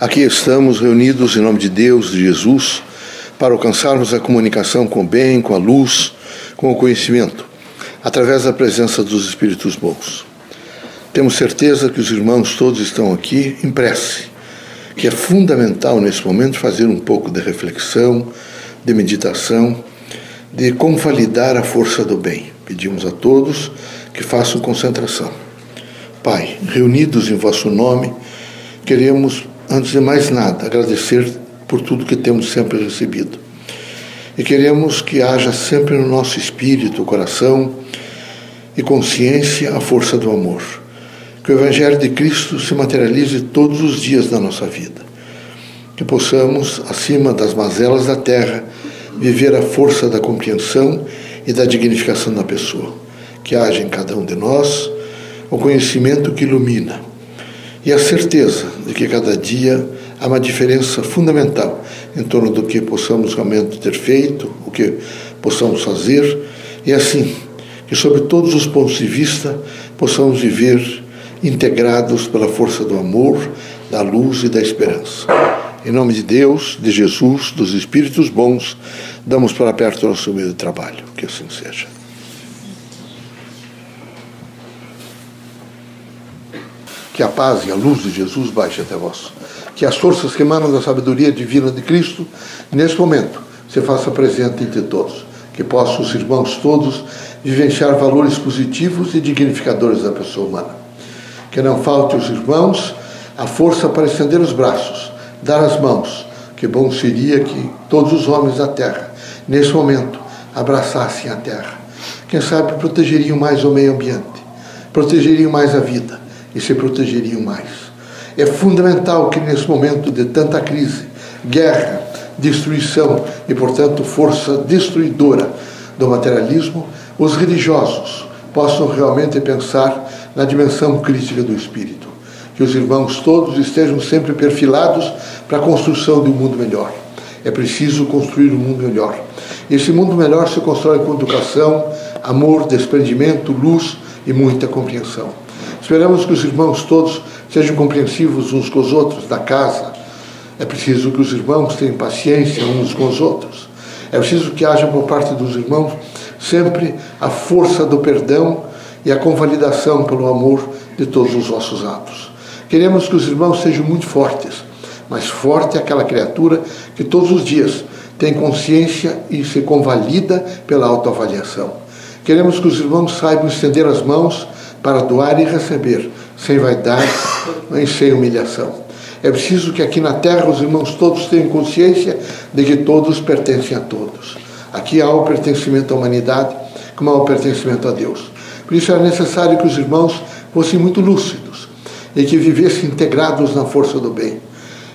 Aqui estamos reunidos em nome de Deus, de Jesus, para alcançarmos a comunicação com o bem, com a luz, com o conhecimento, através da presença dos Espíritos bons. Temos certeza que os irmãos todos estão aqui em prece, que é fundamental nesse momento fazer um pouco de reflexão, de meditação, de como validar a força do bem. Pedimos a todos que façam concentração. Pai, reunidos em vosso nome, queremos antes de mais nada, agradecer por tudo que temos sempre recebido. E queremos que haja sempre no nosso espírito, coração e consciência a força do amor. Que o Evangelho de Cristo se materialize todos os dias da nossa vida. Que possamos, acima das mazelas da terra, viver a força da compreensão e da dignificação da pessoa. Que haja em cada um de nós o conhecimento que ilumina e a certeza de que cada dia há uma diferença fundamental em torno do que possamos realmente ter feito, o que possamos fazer, e assim, que sob todos os pontos de vista possamos viver integrados pela força do amor, da luz e da esperança. Em nome de Deus, de Jesus, dos Espíritos bons, damos para perto o nosso meio de trabalho. Que assim seja. Que a paz e a luz de Jesus baixe até vós. Que as forças que emanam da sabedoria divina de Cristo, neste momento, se faça presente entre todos. Que possam os irmãos todos vivenciar valores positivos e dignificadores da pessoa humana. Que não falte aos irmãos a força para estender os braços, dar as mãos. Que bom seria que todos os homens da terra, nesse momento, abraçassem a terra. Quem sabe protegeriam mais o meio ambiente, protegeriam mais a vida e se protegeriam mais. É fundamental que nesse momento de tanta crise, guerra, destruição e, portanto, força destruidora do materialismo, os religiosos possam realmente pensar na dimensão crítica do espírito. Que os irmãos todos estejam sempre perfilados para a construção de um mundo melhor. É preciso construir um mundo melhor. Esse mundo melhor se constrói com educação, amor, desprendimento, luz e muita compreensão. Esperamos que os irmãos todos sejam compreensivos uns com os outros da casa. É preciso que os irmãos tenham paciência uns com os outros. É preciso que haja por parte dos irmãos sempre a força do perdão e a convalidação pelo amor de todos os vossos atos. Queremos que os irmãos sejam muito fortes, mas forte é aquela criatura que todos os dias tem consciência e se convalida pela autoavaliação. Queremos que os irmãos saibam estender as mãos para doar e receber, sem vaidade nem sem humilhação. É preciso que aqui na terra os irmãos todos tenham consciência de que todos pertencem a todos. Aqui há o pertencimento à humanidade, como há o pertencimento a Deus. Por isso era necessário que os irmãos fossem muito lúcidos e que vivessem integrados na força do bem.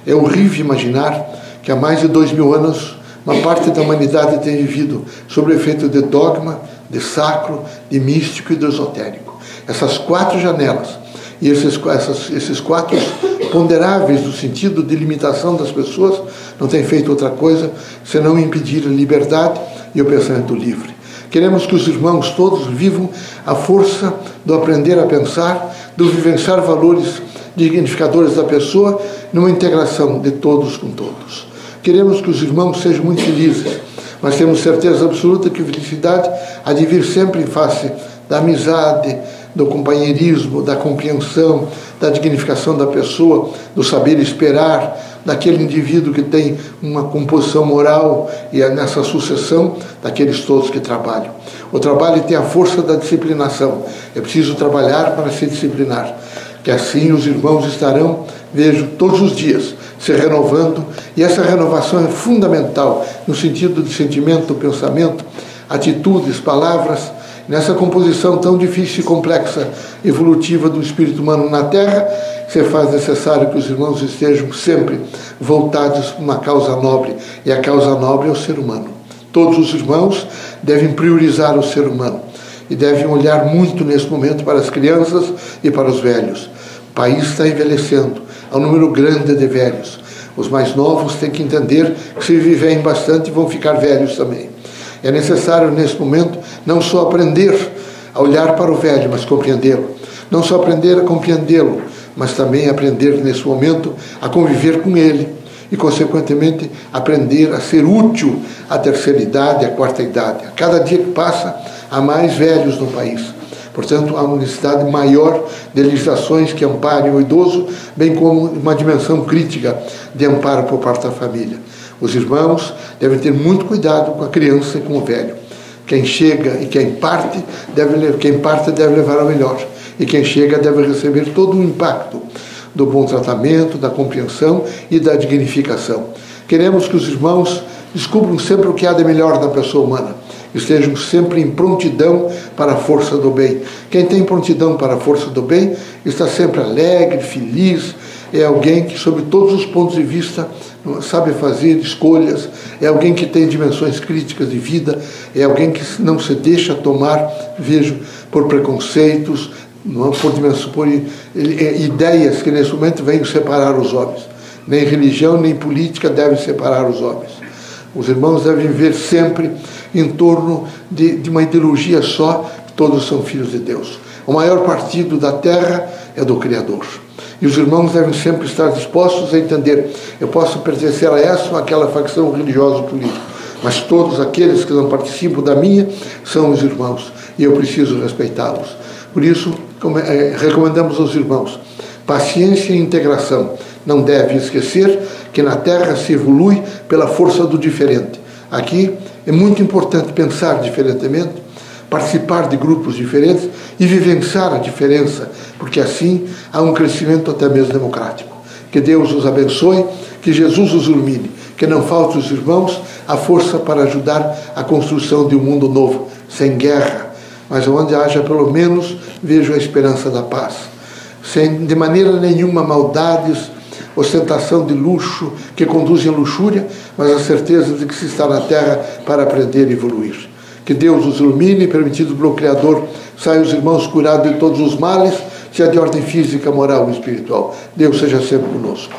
É horrível imaginar que há mais de dois mil anos uma parte da humanidade tem vivido sob o efeito de dogma, de sacro, de místico e de esotérico essas quatro janelas e esses, essas, esses quatro ponderáveis no sentido de limitação das pessoas não têm feito outra coisa senão impedir a liberdade e o pensamento livre. Queremos que os irmãos todos vivam a força do aprender a pensar, do vivenciar valores dignificadores da pessoa, numa integração de todos com todos. Queremos que os irmãos sejam muito felizes, mas temos certeza absoluta que a felicidade há de vir sempre em face da amizade, do companheirismo, da compreensão, da dignificação da pessoa, do saber esperar, daquele indivíduo que tem uma composição moral e é nessa sucessão daqueles todos que trabalham. O trabalho tem a força da disciplinação. É preciso trabalhar para se disciplinar. Que assim os irmãos estarão, vejo, todos os dias se renovando, e essa renovação é fundamental no sentido de sentimento, pensamento, atitudes, palavras nessa composição tão difícil e complexa evolutiva do espírito humano na Terra, se faz necessário que os irmãos estejam sempre voltados para uma causa nobre, e a causa nobre é o ser humano. Todos os irmãos devem priorizar o ser humano e devem olhar muito nesse momento para as crianças e para os velhos. O país está envelhecendo, há um número grande de velhos. Os mais novos têm que entender que se viverem bastante vão ficar velhos também. É necessário, nesse momento, não só aprender a olhar para o velho, mas compreendê-lo. Não só aprender a compreendê-lo, mas também aprender nesse momento a conviver com ele e, consequentemente, aprender a ser útil à terceira idade, à quarta idade. A cada dia que passa, há mais velhos no país. Portanto, há uma necessidade maior de legislações que amparem o idoso, bem como uma dimensão crítica de amparo por parte da família. Os irmãos devem ter muito cuidado com a criança e com o velho. Quem chega e quem parte deve, quem parte deve levar ao melhor. E quem chega deve receber todo o impacto do bom tratamento, da compreensão e da dignificação. Queremos que os irmãos descubram sempre o que há de melhor na pessoa humana estejam sempre em prontidão para a força do bem. Quem tem prontidão para a força do bem está sempre alegre, feliz, é alguém que, sob todos os pontos de vista, sabe fazer escolhas, é alguém que tem dimensões críticas de vida, é alguém que não se deixa tomar, vejo, por preconceitos, por, dimensões, por é, ideias que nesse momento vêm separar os homens. Nem religião, nem política devem separar os homens. Os irmãos devem viver sempre em torno de, de uma ideologia só, todos são filhos de Deus. O maior partido da terra é do Criador. E os irmãos devem sempre estar dispostos a entender: eu posso pertencer a essa ou aquela facção religiosa ou política, mas todos aqueles que não participam da minha são os irmãos e eu preciso respeitá-los. Por isso, é, recomendamos aos irmãos paciência e integração. Não deve esquecer que na Terra se evolui pela força do diferente. Aqui é muito importante pensar diferentemente, participar de grupos diferentes e vivenciar a diferença, porque assim há um crescimento até mesmo democrático. Que Deus os abençoe, que Jesus os ilumine, que não falte os irmãos a força para ajudar a construção de um mundo novo, sem guerra, mas onde haja pelo menos, vejo a esperança da paz. Sem de maneira nenhuma maldades, ostentação de luxo que conduzem à luxúria, mas a certeza de que se está na terra para aprender e evoluir. Que Deus os ilumine, permitido pelo Criador, saiam os irmãos curados de todos os males, seja de ordem física, moral e espiritual. Deus seja sempre conosco.